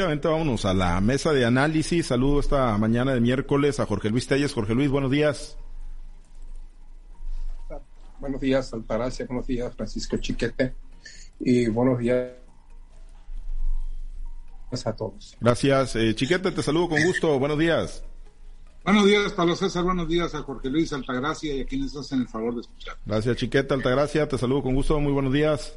Vámonos a la mesa de análisis. Saludo esta mañana de miércoles a Jorge Luis Telles. Jorge Luis, buenos días. Buenos días, Altagracia. Buenos días, Francisco Chiquete. Y buenos días a todos. Gracias. Eh, Chiquete, te saludo con gusto. Buenos días. Buenos días, Pablo César. Buenos días a Jorge Luis Altagracia y a quienes hacen el favor de escuchar. Gracias, Chiquete Altagracia. Te saludo con gusto. Muy buenos días.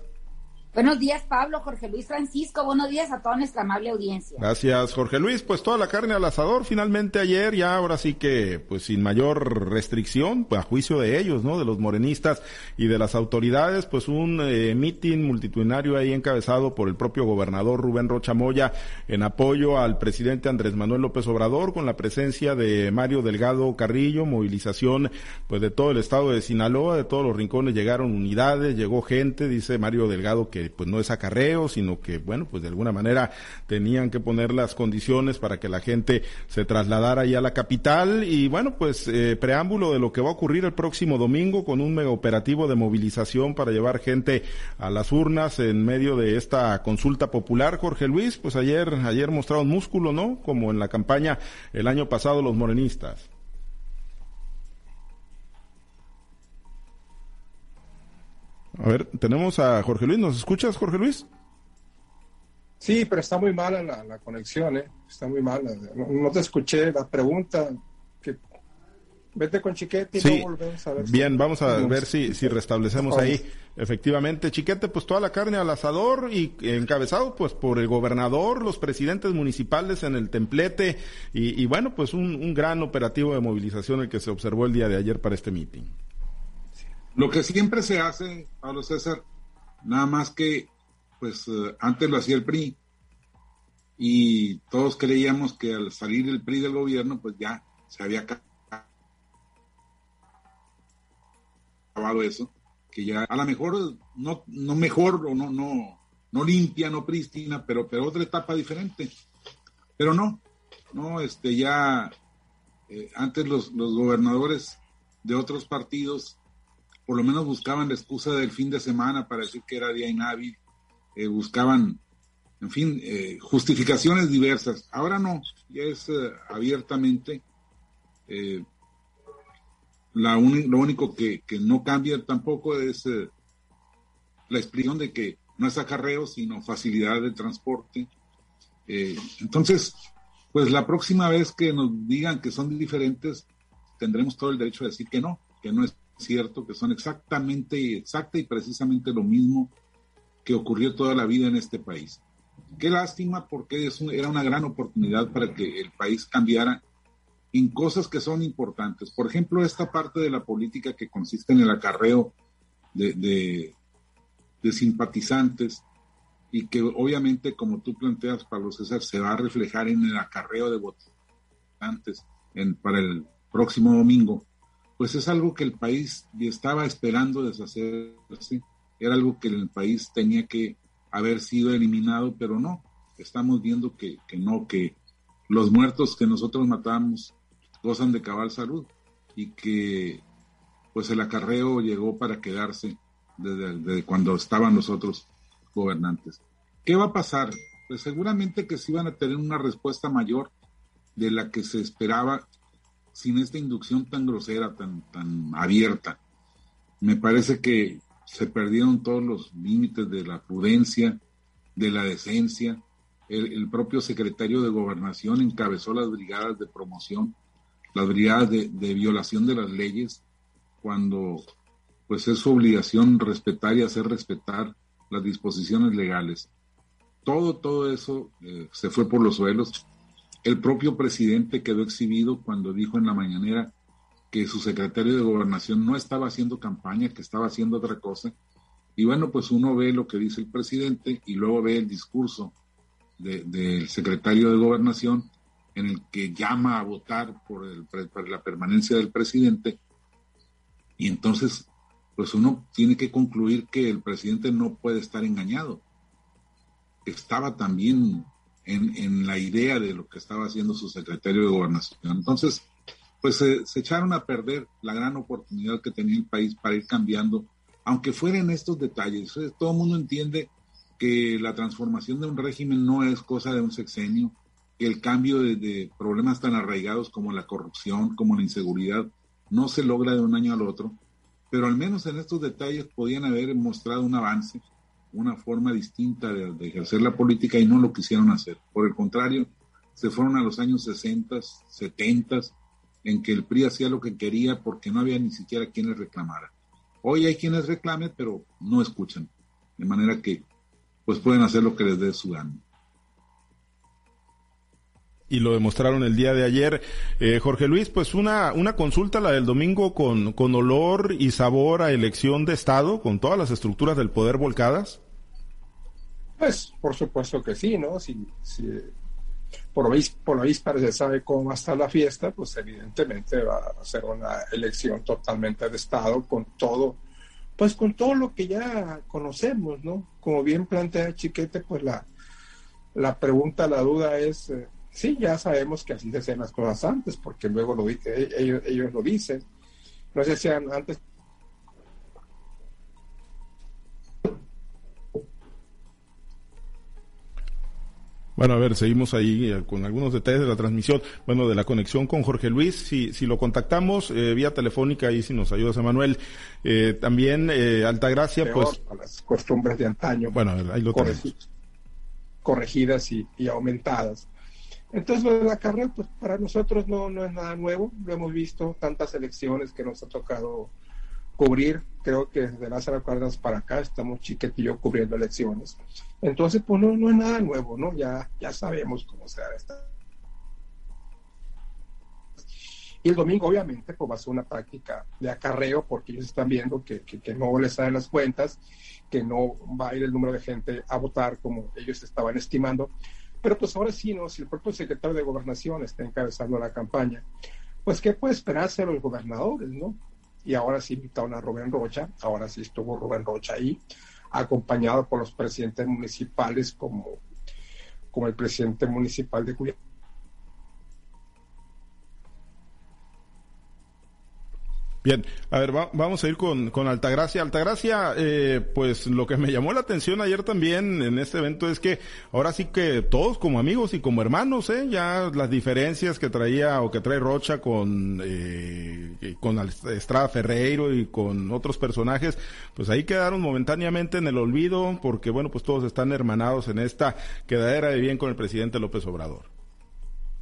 Buenos días, Pablo, Jorge Luis Francisco. Buenos días a toda nuestra amable audiencia. Gracias, Jorge Luis. Pues toda la carne al asador finalmente ayer, ya ahora sí que, pues sin mayor restricción, pues a juicio de ellos, ¿no? De los morenistas y de las autoridades, pues un eh, mitin multitudinario ahí encabezado por el propio gobernador Rubén Rocha Moya en apoyo al presidente Andrés Manuel López Obrador con la presencia de Mario Delgado Carrillo, movilización pues de todo el estado de Sinaloa, de todos los rincones llegaron unidades, llegó gente, dice Mario Delgado que pues no es acarreo, sino que bueno, pues de alguna manera tenían que poner las condiciones para que la gente se trasladara ahí a la capital y bueno, pues eh, preámbulo de lo que va a ocurrir el próximo domingo con un mega operativo de movilización para llevar gente a las urnas en medio de esta consulta popular, Jorge Luis, pues ayer ayer mostraron músculo, ¿no? Como en la campaña el año pasado los morenistas. A ver, tenemos a Jorge Luis. ¿Nos escuchas, Jorge Luis? Sí, pero está muy mala la, conexión, ¿eh? Está muy mala. No, te escuché la pregunta. Que... Vete con Chiquete y sí. volvemos a ver. Bien, vamos a ver si, si restablecemos ahí. Efectivamente, Chiquete, pues toda la carne al asador y encabezado pues por el gobernador, los presidentes municipales en el templete y, y bueno, pues un, un gran operativo de movilización el que se observó el día de ayer para este meeting. Lo que siempre se hace, Pablo César, nada más que, pues eh, antes lo hacía el PRI y todos creíamos que al salir el PRI del gobierno, pues ya se había acabado eso, que ya a lo mejor no, no mejor no, no, no limpia, no prístina, pero, pero otra etapa diferente. Pero no, no, este ya eh, antes los, los gobernadores de otros partidos por lo menos buscaban la excusa del fin de semana para decir que era día inhábil, eh, buscaban, en fin, eh, justificaciones diversas. Ahora no, ya es eh, abiertamente la lo único que, no cambia tampoco es la explicación de que no es acarreo, sino facilidad de transporte. entonces, pues la próxima vez que nos digan que son diferentes, tendremos todo el derecho a decir que no, que no es cierto que son exactamente, exacta y precisamente lo mismo que ocurrió toda la vida en este país. Qué lástima porque es era una gran oportunidad para que el país cambiara en cosas que son importantes. Por ejemplo, esta parte de la política que consiste en el acarreo de, simpatizantes y que obviamente, como tú planteas, Pablo César, se va a reflejar en el acarreo de votantes para el próximo domingo pues es algo que el país estaba esperando deshacerse, era algo que el país tenía que haber sido eliminado, pero no, estamos viendo que, no, que los muertos que nosotros matamos gozan de cabal salud y que pues el acarreo llegó para quedarse desde, desde, cuando estaban los otros gobernantes. ¿Qué va a pasar? Pues seguramente que sí van a tener una respuesta mayor de la que se esperaba sin esta inducción tan grosera, tan, tan abierta. Me parece que se perdieron todos los límites de la prudencia, de la decencia. El, propio secretario de gobernación encabezó las brigadas de promoción, las brigadas de, violación de las leyes, cuando pues es su obligación respetar y hacer respetar las disposiciones legales. Todo, todo eso eh, se fue por los suelos el propio presidente quedó exhibido cuando dijo en la mañanera que su secretario de gobernación no estaba haciendo campaña, que estaba haciendo otra cosa. Y bueno, pues uno ve lo que dice el presidente y luego ve el discurso del secretario de gobernación en el que llama a votar por, el, por la permanencia del presidente. Y entonces, pues uno tiene que concluir que el presidente no puede estar engañado. Estaba también en, la idea de lo que estaba haciendo su secretario de gobernación. Entonces, pues se, echaron a perder la gran oportunidad que tenía el país para ir cambiando, aunque fueran estos detalles. Todo el mundo entiende que la transformación de un régimen no es cosa de un sexenio, que el cambio de, problemas tan arraigados como la corrupción, como la inseguridad, no se logra de un año al otro, pero al menos en estos detalles podían haber mostrado un avance, una forma distinta de, ejercer la política y no lo quisieron hacer. Por el contrario, se fueron a los años 60, 70, en que el PRI hacía lo que quería porque no había ni siquiera quien les reclamara. Hoy hay quienes reclamen, pero no escuchan. De manera que pues pueden hacer lo que les dé su gana. Y lo demostraron el día de ayer. Eh, Jorge Luis, pues una, una consulta, la del domingo, con, con olor y sabor a elección de Estado, con todas las estructuras del poder volcadas. Pues, por supuesto que sí, ¿no? Si, si por lo, por lo víspera se sabe cómo va a estar la fiesta, pues evidentemente va a ser una elección totalmente de Estado con todo pues con todo lo que ya conocemos, ¿no? Como bien plantea Chiquete, pues la, la pregunta, la duda es, eh, sí, ya sabemos que así se hacen las cosas antes, porque luego lo, ellos, ellos lo dicen. No sé si antes Bueno, a ver, seguimos ahí eh, con algunos detalles de la transmisión, bueno, de la conexión con Jorge Luis. Si, si lo contactamos eh, vía telefónica, ahí si nos ayudas, Emanuel. Eh, también eh, Altagracia, pues... las costumbres de antaño. Bueno, ahí lo Corregidas y, aumentadas. Entonces, lo de la carrera, pues para nosotros no, no es nada nuevo. Lo hemos visto, tantas elecciones que nos ha tocado cubrir, creo que desde Lázaro Cárdenas para acá estamos chiquetillo cubriendo elecciones. Entonces, pues no, no es nada nuevo, ¿no? Ya, ya sabemos cómo se da esta. Y el domingo, obviamente, pues va a ser una práctica de acarreo porque ellos están viendo que, que, no les salen las cuentas, que no va a ir el número de gente a votar como ellos estaban estimando. Pero pues ahora sí, ¿no? Si el propio secretario de Gobernación está encabezando la campaña, pues ¿qué puede esperarse de los gobernadores, ¿no? y ahora sí invitaron a Rubén Rocha, ahora sí estuvo Rubén Rocha ahí, acompañado por los presidentes municipales como, como el presidente municipal de Culiacán Bien, a ver, vamos a ir con, con Altagracia. Altagracia, eh, pues lo que me llamó la atención ayer también en este evento es que ahora sí que todos como amigos y como hermanos, ¿eh? Ya las diferencias que traía o que trae Rocha con, eh, con Estrada Ferreiro y con otros personajes, pues ahí quedaron momentáneamente en el olvido porque, bueno, pues todos están hermanados en esta quedadera de bien con el presidente López Obrador.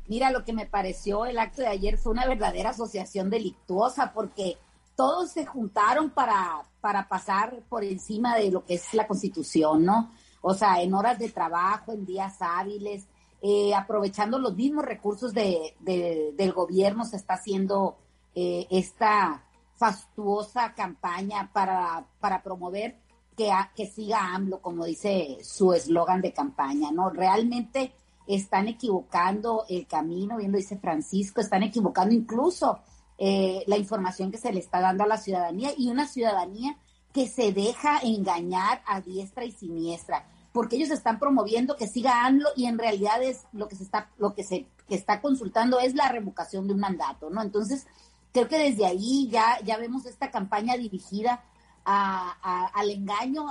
Mira, lo que me pareció el acto de ayer fue una verdadera asociación delictuosa porque todos se juntaron para, para pasar por encima de lo que es la constitución, ¿no? O sea, en horas de trabajo, en días hábiles, eh, aprovechando los mismos recursos de, del gobierno, se está haciendo eh, esta fastuosa campaña para, para promover que, que siga AMLO, como dice su eslogan de campaña, ¿no? Realmente están equivocando el camino, bien lo dice Francisco, están equivocando incluso eh, la información que se le está dando a la ciudadanía y una ciudadanía que se deja engañar a diestra y siniestra, porque ellos están promoviendo que siga ANLO y en realidad es lo que se está, lo que se está consultando es la revocación de un mandato, ¿no? Entonces, creo que desde ahí ya, ya vemos esta campaña dirigida al engaño,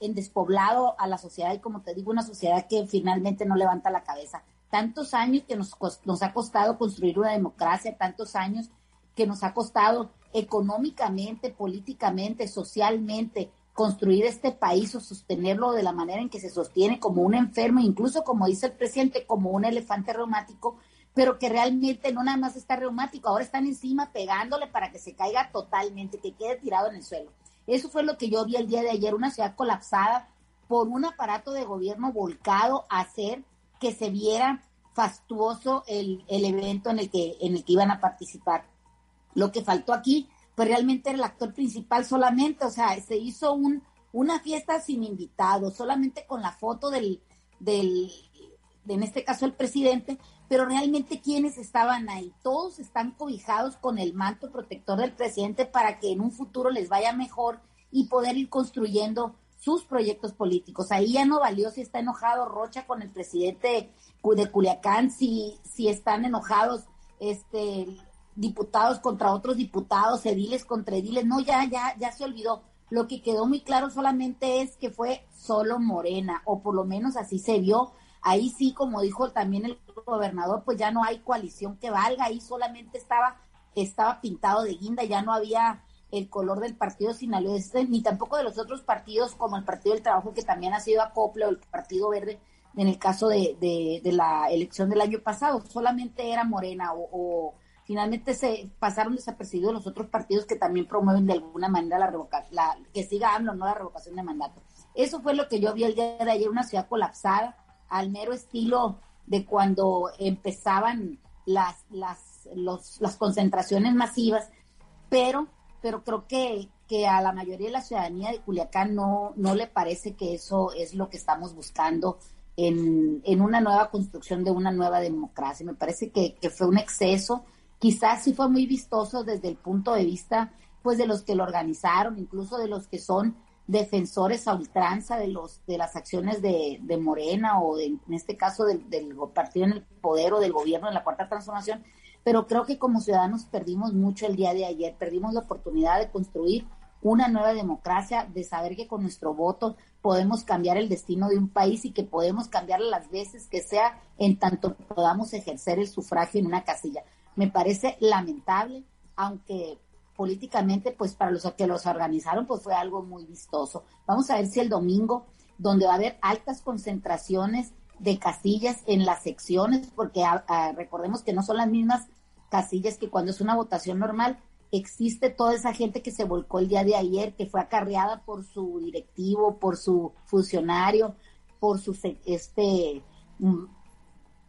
en despoblado a la sociedad y como te digo, una sociedad que finalmente no levanta la cabeza. Tantos años que nos, nos ha costado construir una democracia, tantos años que nos ha costado económicamente, políticamente, socialmente, construir este país o sostenerlo de la manera en que se sostiene como un enfermo, incluso como dice el presidente, como un elefante reumático, pero que realmente no nada más está reumático, ahora están encima pegándole para que se caiga totalmente, que quede tirado en el suelo. Eso fue lo que yo vi el día de ayer, una ciudad colapsada por un aparato de gobierno volcado a hacer que se viera fastuoso el, el evento en el, que, en el que iban a participar. Lo que faltó aquí, pues realmente era el actor principal solamente, o sea, se hizo un, una fiesta sin invitados, solamente con la foto del, del, en este caso el presidente, pero realmente quienes estaban ahí, todos están cobijados con el manto protector del presidente para que en un futuro les vaya mejor y poder ir construyendo sus proyectos políticos. Ahí ya no valió si está enojado Rocha con el presidente de Culiacán, si, si están enojados este, diputados contra otros diputados, ediles contra ediles, no, ya, ya, ya se olvidó. lo que quedó muy claro solamente es que fue solo Morena, o por lo menos así se vio. Ahí sí, como dijo también el gobernador, pues ya no hay coalición que valga, ahí solamente estaba, estaba pintado de guinda, ya no había el color del partido sinaloense, ni tampoco de los otros partidos como el Partido del Trabajo, que también ha sido acople, o el Partido Verde, en el caso de, de, la elección del año pasado, solamente era Morena o, finalmente se pasaron desapercibidos los otros partidos que también promueven de alguna manera la revocación, la, que siga AMLO, no la revocación de mandato. Eso fue lo que yo vi el día de ayer, una ciudad colapsada, al mero estilo de cuando empezaban las, las, los, las concentraciones masivas, pero, pero creo que, que a la mayoría de la ciudadanía de Culiacán no, no le parece que eso es lo que estamos buscando en, en una nueva construcción de una nueva democracia. Me parece que, que fue un exceso, quizás sí fue muy vistoso desde el punto de vista pues de los que lo organizaron, incluso de los que son defensores a ultranza de los de las acciones de, de Morena o en este caso del, del, partido en el poder o del gobierno en la cuarta transformación, pero creo que como ciudadanos perdimos mucho el día de ayer, perdimos la oportunidad de construir una nueva democracia, de saber que con nuestro voto podemos cambiar el destino de un país y que podemos cambiar las veces que sea en tanto podamos ejercer el sufragio en una casilla. Me parece lamentable, aunque políticamente, pues para los que los organizaron, pues fue algo muy vistoso. Vamos a ver si el domingo, donde va a haber altas concentraciones de casillas en las secciones, porque ah, ah, recordemos que no son las mismas casillas que cuando es una votación normal, existe toda esa gente que se volcó el día de ayer, que fue acarreada por su directivo, por su funcionario, por su este mm,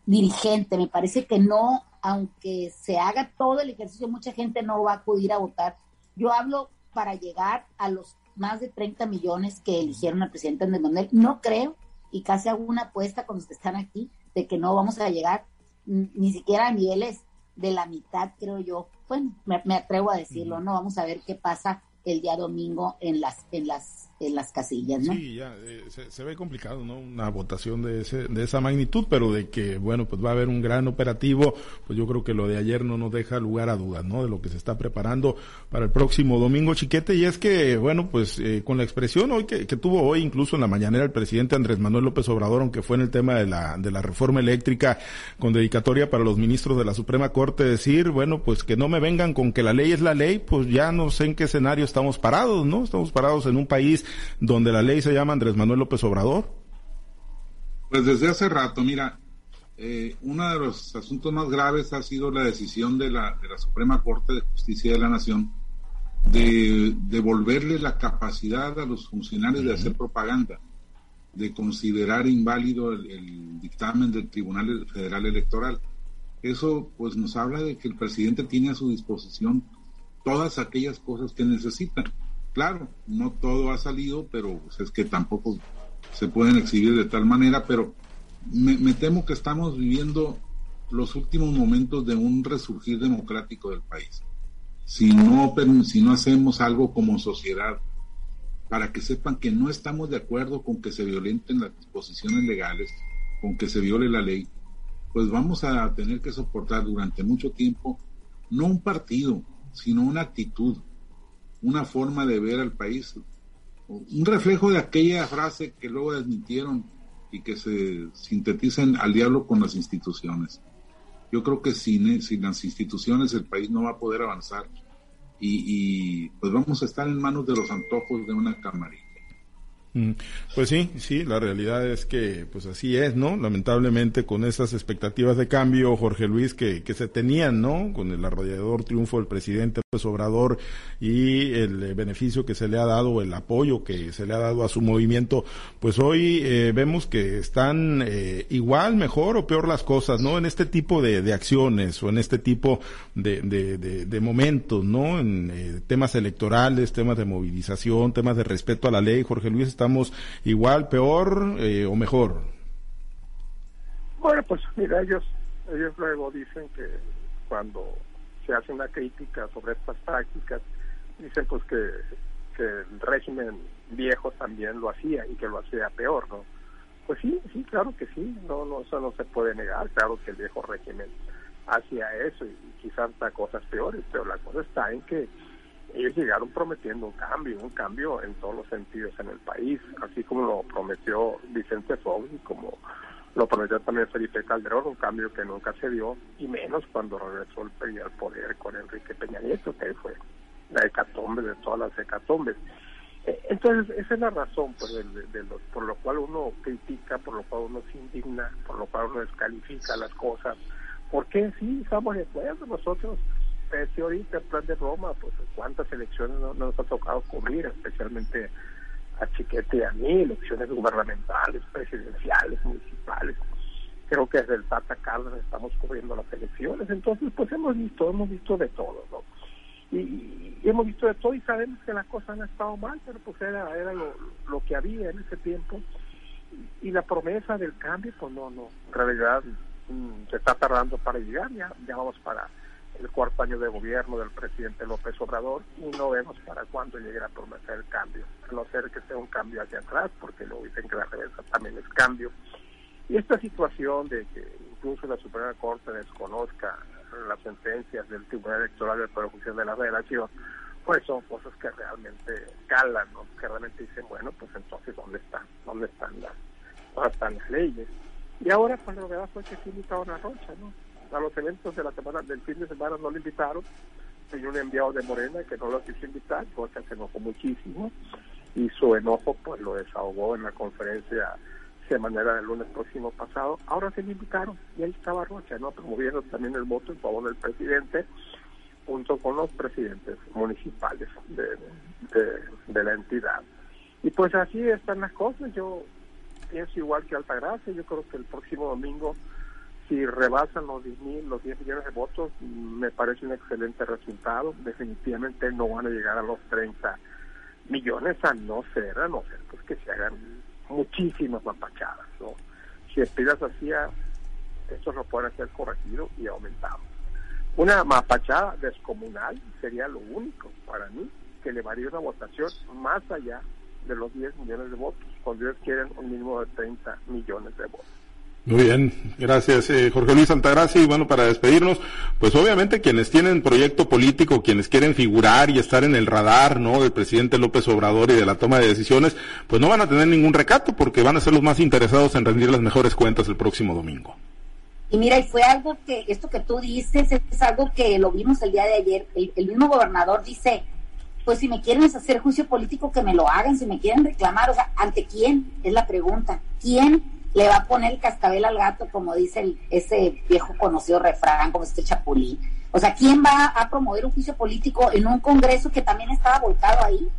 dirigente. Me parece que no, aunque se haga todo el ejercicio, mucha gente no va a acudir a votar. Yo hablo para llegar a los más de 30 millones que eligieron al presidente Andrés Manuel. No creo, y casi hago una apuesta con los que están aquí, de que no vamos a llegar ni siquiera a niveles de la mitad, creo yo. Bueno, me, atrevo a decirlo, ¿no? Vamos a ver qué pasa el día domingo en las, en las en las casillas, ¿no? Sí, ya, eh, se, ve complicado, ¿no? Una votación de, ese, de esa magnitud, pero de que, bueno, pues va a haber un gran operativo, pues yo creo que lo de ayer no nos deja lugar a dudas, ¿no? De lo que se está preparando para el próximo domingo, chiquete, y es que, bueno, pues eh, con la expresión hoy que, que, tuvo hoy, incluso en la mañanera, el presidente Andrés Manuel López Obrador, aunque fue en el tema de la, de la reforma eléctrica, con dedicatoria para los ministros de la Suprema Corte, decir, bueno, pues que no me vengan con que la ley es la ley, pues ya no sé en qué escenario estamos parados, ¿no? Estamos parados en un país donde la ley se llama Andrés Manuel López Obrador? Pues desde hace rato, mira, eh, uno de los asuntos más graves ha sido la decisión de la, de la Suprema Corte de Justicia de la Nación de devolverle la capacidad a los funcionarios de hacer propaganda, de considerar inválido el, el, dictamen del Tribunal Federal Electoral. Eso pues nos habla de que el presidente tiene a su disposición todas aquellas cosas que necesita. Claro, no todo ha salido, pero pues, es que tampoco se pueden exhibir de tal manera, pero me, temo que estamos viviendo los últimos momentos de un resurgir democrático del país. Si no, si no hacemos algo como sociedad para que sepan que no estamos de acuerdo con que se violenten las disposiciones legales, con que se viole la ley, pues vamos a tener que soportar durante mucho tiempo no un partido, sino una actitud, una forma de ver al país, un reflejo de aquella frase que luego desmintieron y que se sintetizan al diablo con las instituciones. Yo creo que sin, sin las instituciones el país no va a poder avanzar y, y pues vamos a estar en manos de los antojos de una camarita. Mm, pues sí, sí, la realidad es que pues así es, ¿no? Lamentablemente con esas expectativas de cambio, Jorge Luis, que, que se tenían, ¿no? Con el arrollador triunfo del presidente López Obrador y el eh, beneficio que se le ha dado, el apoyo que se le ha dado a su movimiento, pues hoy eh, vemos que están eh, igual, mejor o peor las cosas, ¿no? En este tipo de, de acciones o en este tipo de, de, de momentos, ¿no? En temas electorales, temas de movilización, temas de respeto a la ley, Jorge Luis estamos igual, peor eh, o mejor? Bueno, pues mira, ellos, ellos luego dicen que cuando se hace una crítica sobre estas prácticas, dicen pues que, que el régimen viejo también lo hacía y que lo hacía peor, ¿no? Pues sí, sí, claro que sí, no, no, eso no se puede negar, claro que el viejo régimen hacía eso y quizás hasta cosas peores, pero la cosa está en que ellos llegaron prometiendo un cambio, un cambio en todos los sentidos en el país, así como lo prometió Vicente Fox y como lo prometió también Felipe Calderón, un cambio que nunca se dio, y menos cuando regresó el PRI al poder con Enrique Peña Nieto, que fue la hecatombe de todas las hecatombes. Eh, entonces, esa es la razón pues, de, por lo cual uno critica, por lo cual uno se indigna, por lo cual uno descalifica las cosas. Porque sí, estamos de acuerdo nosotros si ahorita el plan de Roma, pues cuántas elecciones no, nos ha tocado cubrir, especialmente a Chiquete y a mí, elecciones gubernamentales, presidenciales, municipales. Creo que desde el Tata Cárdenas estamos cubriendo las elecciones, entonces pues hemos visto, hemos visto de todo, ¿no? Y, hemos visto de todo y sabemos que las cosas han estado mal, pero pues era, era lo, que había en ese tiempo. Y, la promesa del cambio, pues no, no, en realidad mm, se está tardando para llegar, ya, ya vamos para el cuarto año de gobierno del presidente López Obrador y no vemos para cuándo llegue a prometer el cambio, a no ser que sea un cambio hacia atrás, porque luego dicen que la reversa también es cambio. Y esta situación de que incluso la Suprema Corte desconozca las sentencias del Tribunal Electoral de Judicial de la Federación, pues son cosas que realmente calan, ¿no? que realmente dicen, bueno, pues entonces, ¿dónde están? ¿Dónde están las, dónde están las leyes? Y ahora, pues lo que fue que sí invitaron a Rocha, ¿no? A los eventos de la semana del fin de semana no le invitaron. Hay un enviado de Morena que no lo quiso invitar porque se enojó muchísimo y su enojo pues lo desahogó en la conferencia semanera del lunes próximo pasado. Ahora se le invitaron y ahí estaba Rocha no promoviendo también el voto en favor del presidente junto con los presidentes municipales de, de la entidad. Y pues así están las cosas. Yo pienso igual que Altagracia. Yo creo que el próximo domingo si rebasan los 10, mil, los 10 millones de votos, me parece un excelente resultado. Definitivamente no van a llegar a los 30 millones, a no ser, a no ser pues que se hagan muchísimas mapachadas. ¿no? Si aspiras así, esto no puede ser corregido y aumentado. Una mapachada descomunal sería lo único para mí que elevaría una votación más allá de los 10 millones de votos, cuando ellos quieren un mínimo de 30 millones de votos. Muy bien, gracias eh, Jorge Luis Altagracia. Y bueno, para despedirnos, pues obviamente quienes tienen proyecto político, quienes quieren figurar y estar en el radar, ¿no? Del presidente López Obrador y de la toma de decisiones, pues no van a tener ningún recato porque van a ser los más interesados en rendir las mejores cuentas el próximo domingo. Y mira, y fue algo que, esto que tú dices, es algo que lo vimos el día de ayer. El, el mismo gobernador dice, pues si me quieren hacer juicio político, que me lo hagan, si me quieren reclamar, o sea, ¿ante quién? Es la pregunta. ¿Quién le va a poner el cascabel al gato, como dice ese viejo conocido refrán, como este chapulín. O sea, ¿quién va a promover un juicio político en un Congreso que también estaba volcado ahí?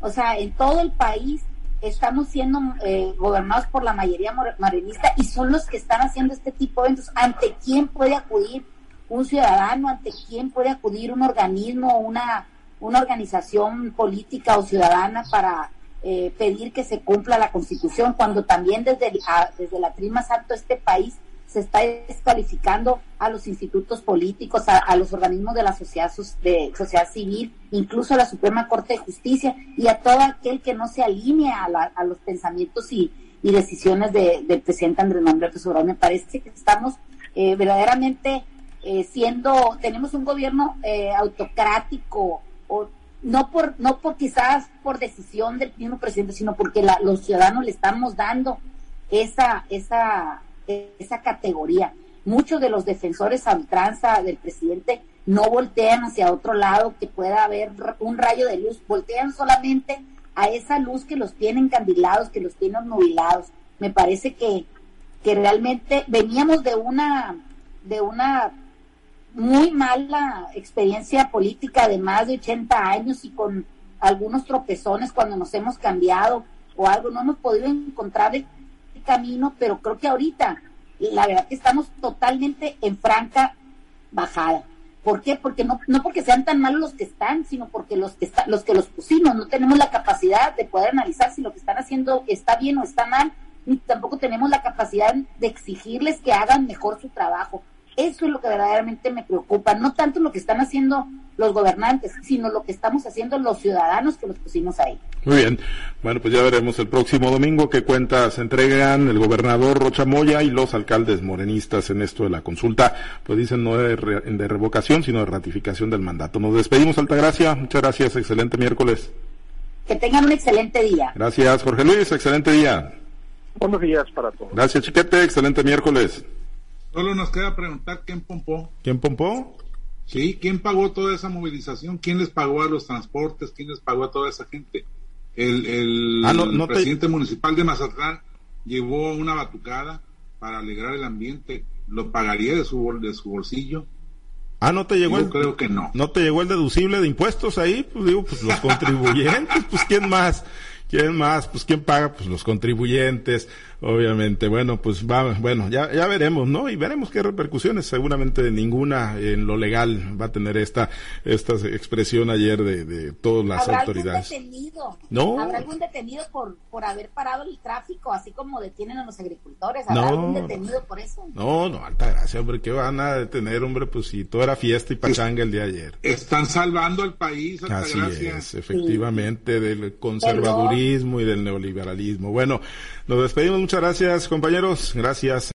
O sea, en todo el país estamos siendo eh, gobernados por la mayoría morenista y son los que están haciendo este tipo de eventos. ¿Ante quién puede acudir un ciudadano? ¿Ante quién puede acudir un organismo, una, una organización política o ciudadana para eh, pedir que se cumpla la Constitución, cuando también desde, desde la trima de este país se está descalificando a los institutos políticos, a, los organismos de la sociedad, de sociedad civil, incluso a la Suprema Corte de Justicia y a todo aquel que no se alinee a, a los pensamientos y, decisiones del presidente Andrés Manuel López Obrador. Me parece que estamos eh, verdaderamente eh, siendo, tenemos un gobierno autocrático o no por, no por quizás por decisión del mismo presidente, sino porque los ciudadanos le estamos dando esa, esa, esa categoría. Muchos de los defensores a ultranza del presidente no voltean hacia otro lado que pueda haber un rayo de luz, voltean solamente a esa luz que los tienen candilados, que los tienen nubilados. Me parece que, que realmente veníamos de una, de una muy mala experiencia política de más de 80 años y con algunos tropezones cuando nos hemos cambiado o algo, no hemos podido encontrar el camino, pero creo que ahorita la verdad que estamos totalmente en franca bajada. ¿Por qué? Porque no, no porque sean tan malos los que están, sino porque los que está, los que los pusimos no tenemos la capacidad de poder analizar si lo que están haciendo está bien o está mal, ni tampoco tenemos la capacidad de exigirles que hagan mejor su trabajo. Eso es lo que verdaderamente me preocupa, no tanto lo que están haciendo los gobernantes, sino lo que estamos haciendo los ciudadanos que los pusimos ahí. Muy bien. Bueno, pues ya veremos el próximo domingo qué cuentas entregan el gobernador Rocha Moya y los alcaldes morenistas en esto de la consulta. Pues dicen no de, de revocación, sino de ratificación del mandato. Nos despedimos, Altagracia. Muchas gracias. Excelente miércoles. Que tengan un excelente día. Gracias, Jorge Luis. Excelente día. Buenos días para todos. Gracias, Chiquete. Excelente miércoles. Solo nos queda preguntar quién pompó. ¿Quién pompó? Sí, ¿quién pagó toda esa movilización? ¿Quién les pagó a los transportes? ¿Quién les pagó a toda esa gente? El, el, Ah, no- no te- presidente municipal de Mazatlán llevó una batucada para alegrar el ambiente. ¿Lo pagaría de su, bol- de su bolsillo? Ah, ¿no te llegó Yo el, creo que no. ¿No te llegó el deducible de impuestos ahí? Pues digo, pues los contribuyentes, pues ¿quién más? ¿Quién más? Pues ¿quién paga? Pues los contribuyentes, obviamente. Bueno, pues va, bueno, ya, ya veremos, ¿no? Y veremos qué repercusiones. Seguramente ninguna en lo legal va a tener esta, esta expresión ayer de, de todas las ¿Habrá autoridades. algún detenido? No. ¿Habrá algún detenido por, por haber parado el tráfico, así como detienen a los agricultores? ¿Habrá No. algún detenido por eso? No, no, alta gracia, hombre, ¿qué van a detener, hombre? Pues si todo era fiesta y pachanga el día de ayer. Están salvando al país, Así Altagracia. es, efectivamente, del conservadurismo y del neoliberalismo. Bueno, nos despedimos. Muchas gracias, compañeros. Gracias.